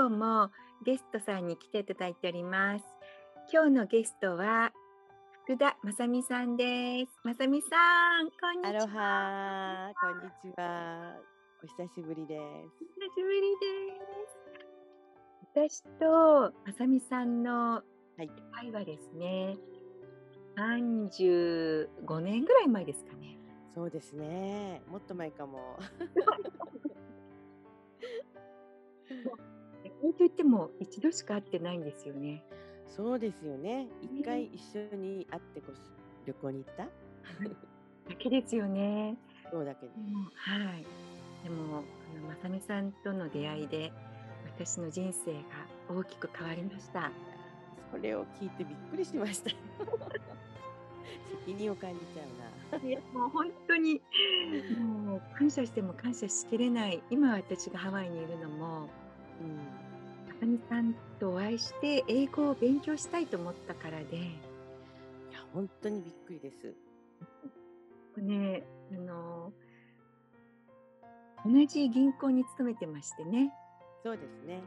今日もゲストさんに来ていただいております。今日のゲストは福田正美さんです。正美さんこんにちは。アロハこんにちは。お久しぶりです。久しぶりです。私と正美さんのはい。会はですね。35年ぐらい前ですかね。そうですね。もっと前かも こうといっても一度しか会ってないんですよね。そうですよね。一回一緒に会ってこそ旅行に行った？だけですよね。そうだけどでもはい。でもあのまさみさんとの出会いで私の人生が大きく変わりました。それを聞いてびっくりしました。責任を感じちゃうな。いやもう本当にもう感謝しても感謝しきれない。今私がハワイにいるのもうんまさみさんとお会いして英語を勉強したいと思ったからで。いや本当にびっくりですね、あの同じ銀行に勤めてましてねそうですね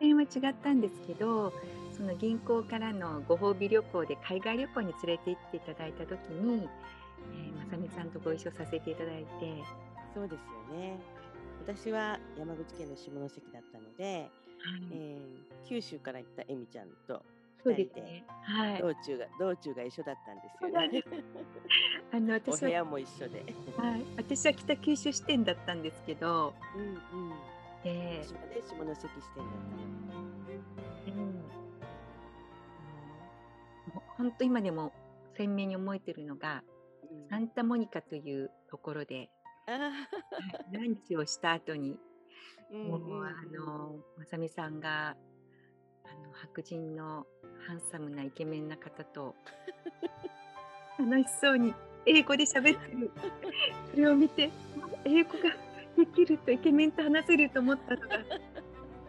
点は違ったんですけどその銀行からのご褒美旅行で海外旅行に連れて行っていただいた時に、えー、まさみさんとご一緒させていただいて、そうですよね私は山口県の下関だったので、えー九州から行ったえみちゃんとそう2人でですね。はい。道中が道中が一緒だったんですよね。あのお私は、部屋も一緒で。はい、私は北九州支店だったんですけど、うんうん。え私はね下関支店だったの。ーうん、もう本当今でも鮮明に覚えてるのがうんサンタモニカというところで、ランチをした後に、もう、あのまさみさんがあの白人のハンサムなイケメンな方と 楽しそうに英語で喋ってる。それを見て英語ができるとイケメンと話せると思ったのが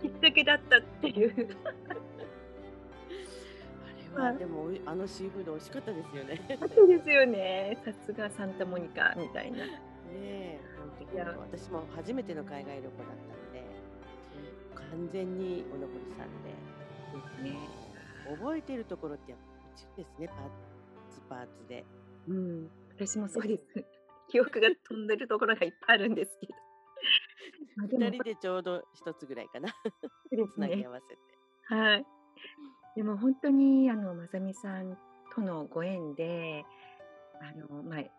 きっかけだったっていう。あれはでもあのシーフード美味しかったですよね。ねそうですよね。さすがサンタモニカみたいな。え。本当いやに私も初めての海外旅行だったので完全にお残りさんで。ね覚えてるところってやっぱうちですねパーツパーツで。うん、私もそうです。記憶が飛んでるところがいっぱいあるんですけど。二人でちょうど一つぐらいかな。つなぎね合わせて。はい。でも本当にあのまさみさんとのご縁で、あのまあイ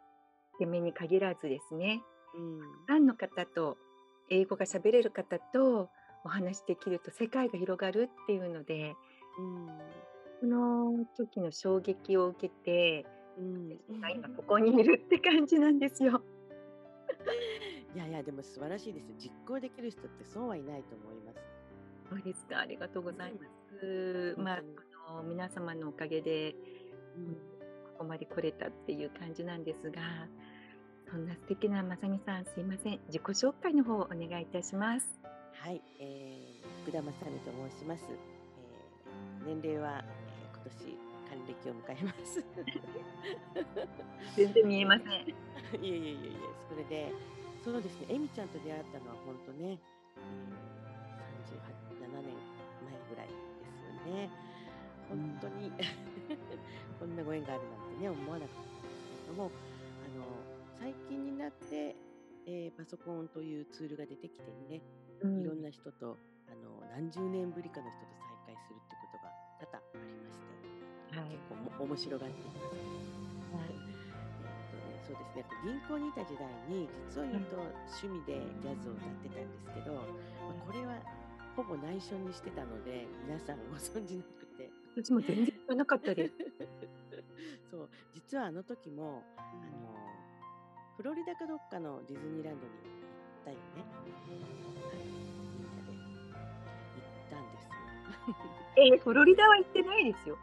ケメンに限らずですね、うん。ファンの方と英語が喋れる方とお話できると世界が広がるっていうので、うん。その時の衝撃を受けて、うん。今ここにいるって感じなんですよ。いやいやでも素晴らしいです。実行できる人ってそうはいないと思います。そうですか、ありがとうございます。まあ、本当にあの皆様のおかげでうんここまで来れたっていう感じなんですが、そんな素敵なまさみさん、すいません。自己紹介の方をお願いいたします。はい、えー、福田正美と申します。えー、年齢は、えー、今年還暦を迎えます。全然見えません。いえいえいえいえ、それで、そうですね、えみちゃんと出会ったのは本当ね、えー、38、7年前ぐらいですよね。本当に、こんなご縁があるなんてね、思わなかったんですけれども、あの、最近になって、えーパソコンというツールが出てきてね、うん。いろんな人とあの何十年ぶりかの人と再会するってことが多々ありまして、はい。結構も面白がっています。はい。えーとね、そうですね。銀行にいた時代に実を言うと趣味でジャズを歌ってたんですけど、まあこれはほぼ内緒にしてたので皆さんご存知なくて。私も全然知らなかったです。そう。実はあの時もあのフロリダかどっかのディズニーランドに行ったよね。はいみんなで行ったんですよ。えーフロリダは行ってないですよ。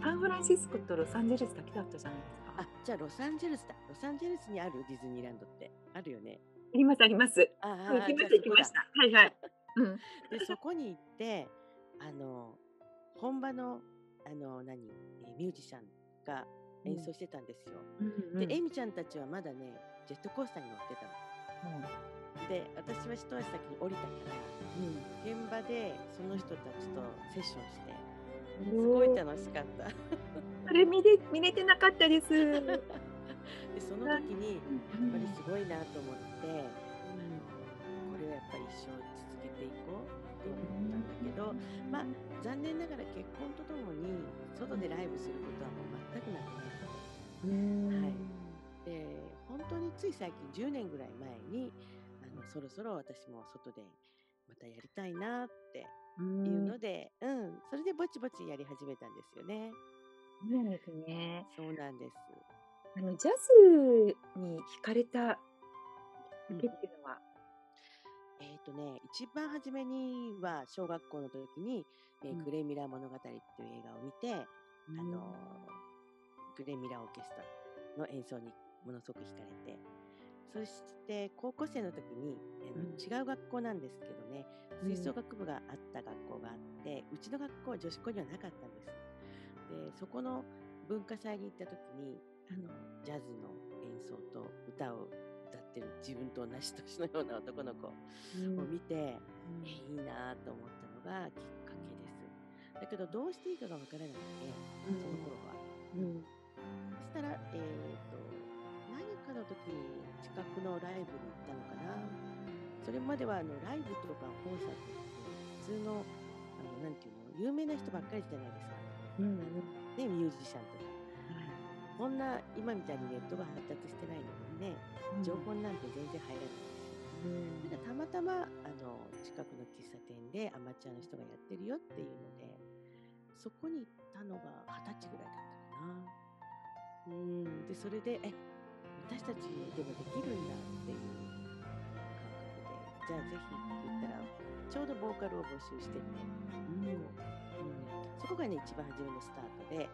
サンフランシスコとロサンゼルスだけだったじゃないですか。あじゃあロサンゼルスだ。ロサンゼルスにあるディズニーランドってあるよね。ありますあります。ああ行きました行きました。はいはい。うん。でそこに行ってあの本場のあの何、えーミュージシャンが演奏してたんですよ。うんうんでエミちゃんたちはまだねジェットコースターに乗ってたの。で私は一足先に降りたから現場でその人たちとセッションしてすごい楽しかった。それ見れ見れてなかったです。でその時にやっぱりすごいなと思って、あのこれはやっぱり一生続けていこうって思ったんだけど、まあ残念ながら結婚とともに外でライブすることはもう全くなくなって、はい。で本当につい最近10年ぐらい前にあのそろそろ私も外でまたやりたいなっていうので、うん、それでぼちぼちやり始めたんですよね。そうなんですね。そうなんです。あのジャズに惹かれたうんきっていうのは、えっ、とね、一番初めには小学校の時に、えーうんグレーミラー物語っていう映画を見て、あのーグレーミラーオーケストラの演奏にものすごく惹かれて、そして高校生の時に、あのうん違う学校なんですけどね、うん吹奏楽部があった学校があって、うちの学校は女子校にはなかったんです。で、そこの文化祭に行った時に、あのジャズの演奏と歌を歌ってる自分と同じ年のような男の子うんを見て、えいいなと思ったのがきっかけです。だけどどうしていいかがわからなくて、うんその頃は。それまではあのライブとかコンサートって普通のあのなんていうの有名な人ばっかりじゃないですか。うんうんね、ミュージシャンとか。こんな今みたいにネットが発達してないのにね、情報なんて全然入らないですよ。うんなんかたまたまあの近くの喫茶店でアマチュアの人がやってるよっていうのでそこに行ったのが二十歳ぐらいだったかな。うんでそれでえ私たちでもできるんだっていうじゃあぜひって言ったらちょうどボーカルを募集してて、うん。そこがね一番初めのスタートで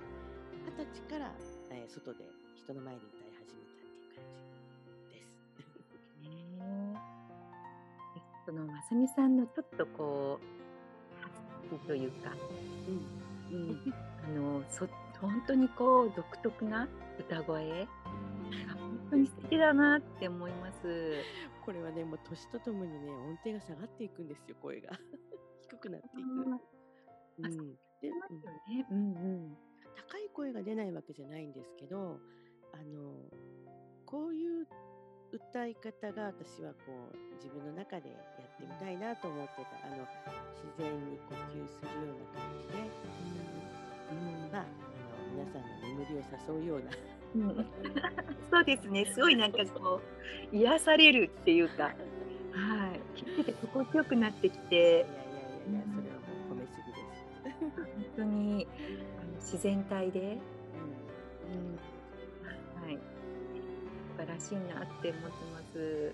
二十歳から、えー外で人の前で歌い始めたっていう感じです。ねえそのまさみさんのちょっとこうというか、うん。うん、あのそ本当にこう独特な歌声？が本当に素敵だなって思います。これはね、もう年とともにね、音程が下がっていくんですよ、声が。低くなっていく。あうん、で、うん。うんうん。高い声が出ないわけじゃないんですけど、あの、こういう歌い方が私はこう自分の中でやってみたいなと思ってた。あの、自然に呼吸するような感じで、うんまあ、あの、皆さんの眠りを誘うような、うん、そうですね。すごいなんかこう癒されるっていうか、はい。聞いてて心地よくなってきいて、やいやいやいや、それはもう褒めすぎです。本当にあの自然体で、うんうん、はい。素晴らしいなって思ってます。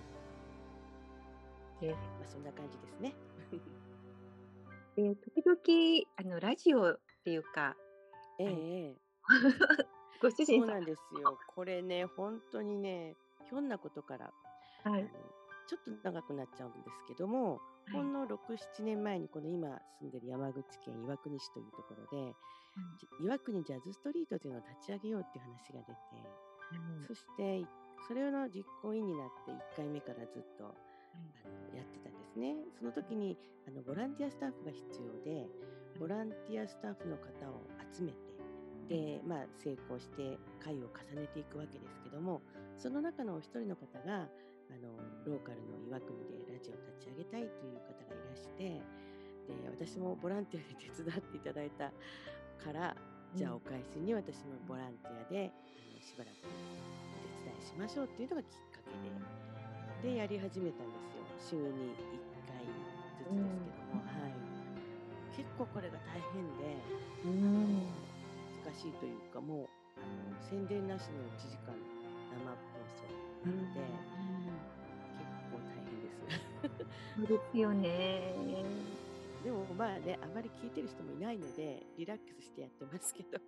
で、まあ、そんな感じですね。で時々あのラジオっていうか、ええご主そ人さん、うなんですよ。これね、本当にね、ひょんなことから、はい。ちょっと長くなっちゃうんですけども、ほんの6、7年前にこの今住んでる山口県岩国市というところで、じ岩国ジャズストリートというのを立ち上げようっていう話が出て、うん。そしてそれの実行委員になって1回目からずっとあのやってたんですね。その時にあのボランティアスタッフが必要で、ボランティアスタッフの方を集めて、で、まあ、成功して会を重ねていくわけですけども、その中のお一人の方が、あの、ローカルの岩国でラジオを立ち上げたいという方がいらして、で、私もボランティアで手伝っていただいたから、じゃあお返しに私もボランティアで、あのしばらくお手伝いしましょうっていうのがきっかけで、で、やり始めたんですよ。週に1回ずつですけども、うん。はい。結構これが大変で、うん難しいというか、もう、あの宣伝なしの1時間生放送なので、結構大変です。そうですよね。でもまあね、あまり聞いてる人もいないので、リラックスしてやってますけど、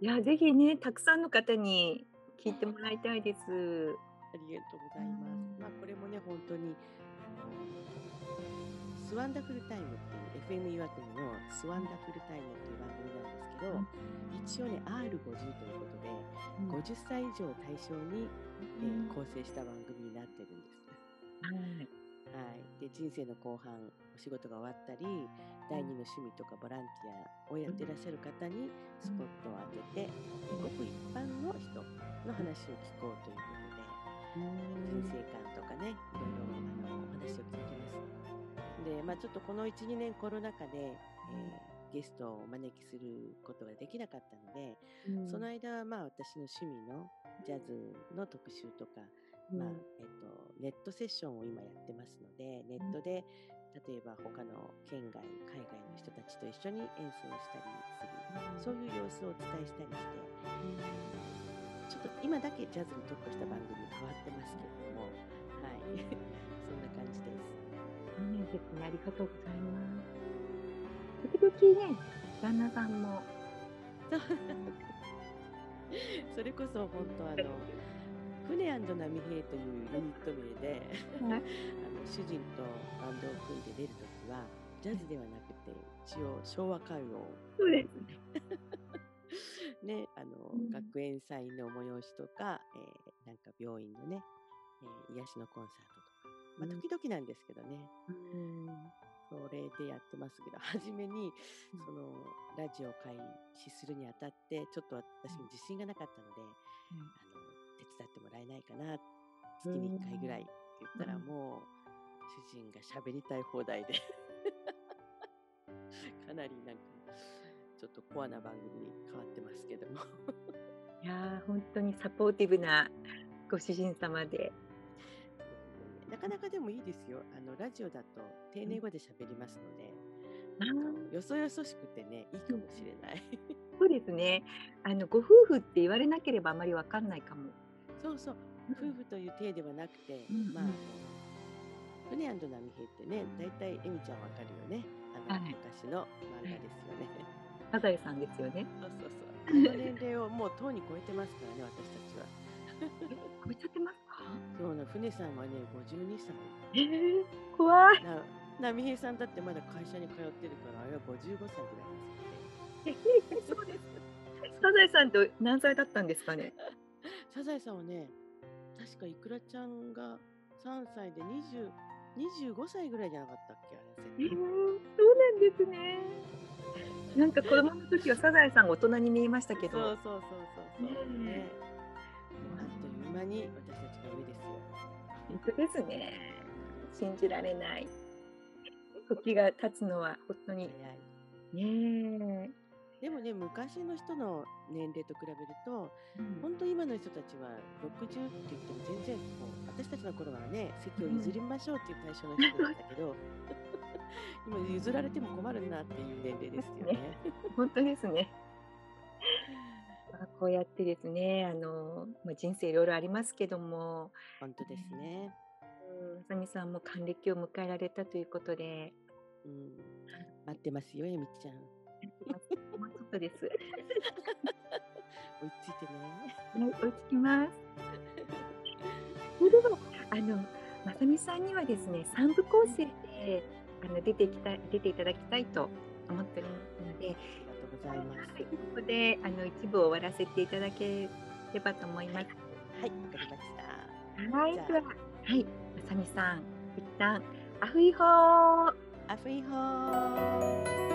いや、ぜひね、たくさんの方に聞いてもらいたいです。ありがとうございます。うんまあこれもね、本当に、あのスワンダフルタイムっていう FM 岩国のスワンダフルタイムっていう番組なんですけど、一応ね、R50 ということで、50歳以上を対象に、えー構成した番組になってるんです。はいはい、で人生の後半お仕事が終わったり第二の趣味とかボランティアをやってらっしゃる方にスポットを当てて、でごく一般の人の話を聞こうということで。人生観とかねいろいろあのお話を聞きます。で、まあ、ちょっとこの1、2年コロナ禍で、えーゲストをお招きすることができなかったので、うん。その間はまあ私の趣味のジャズの特集とか、まあえっと、ネットセッションを今やってますのでネットで例えば他の県外海外の人たちと一緒に演奏したりするそういう様子をお伝えしたりしてちょっと今だけジャズに特化した番組に変わってますけれどもはい。そんな感じです。そうなんですね。ありがとうございます。時々ね、旦那さんも。それこそ本当あの船波平というユニット名ではいあの主人とバンドを組んで出るときはジャズではなくて一応昭和歌謡をそうですね。ねあの、うん学園祭の催しとか、えーなんか病院のね、えー癒しのコンサートまあ、うん時々なんですけどね、うん。それでやってますけど、初めにうんそのラジオを開始するにあたって、ちょっと私も自信がなかったので、あの手伝ってもらえないかな、月に1回ぐらいって言ったら、うんもう主人が喋りたい放題で、かなりなんか、ちょっとコアな番組に変わってますけども。いやー、本当にサポーティブなご主人様で。なかなかでもいいですよ。あのラジオだと丁寧語で喋りますので、ああのーよそよそしくてね、いいかもしれない。そうですね。あのご夫婦って言われなければあまりわかんないかも。そうそう、夫婦という体ではなくて、うんまあ、あうんの船波平ってね、だいたいエミちゃんわかるよね。あの、はい昔の漫画ですよね。サザエさんですよね。そうそうそう。年齢をもうとうに超えてますからね、私たちは。え、超えちゃってますか？そうな、船さんはね、52歳。えー、怖い。な波平さんだってまだ会社に通ってるから、あれは55歳ぐらいですそうです。サザエさんと何歳だったんですかね？サザエさんはね、確かいくらちゃんが3歳で20 25歳ぐらいじゃなかったっけあれえー、そうなんですね。なんか子供の時はサザエさんが大人に見えましたけそうど。そうそうそうそう。ね間に私たちが上ですよ。本当ですね。信じられない。時が経つのは本当に。ねでもね、昔の人の年齢と比べると、え。うん本当今の人たちは60って言っても全然こう、私たちの頃はね、席を譲りましょうっていう対象の人だったけど、今譲られても困るなっていう年齢ですよね。本当ですね。まあこうやってですね、あの、まあ、人生いろいろありますけども、本当ですね。うん、あさみさんも還暦を迎えられたということで、うん、待ってますよ、えみちゃん。もうちょっとです。追いついてね。はい、追いつきます。それでは、あの、まさみさんにはですね、三部構成で、あの、出てきた、出ていただきたいと思っておりますので、ございます。はい、ここで、あの、一部を終わらせていただければと思います。はい、わかりました。はい、では、はい、まさみさん、一旦、アフイホー。アフイホー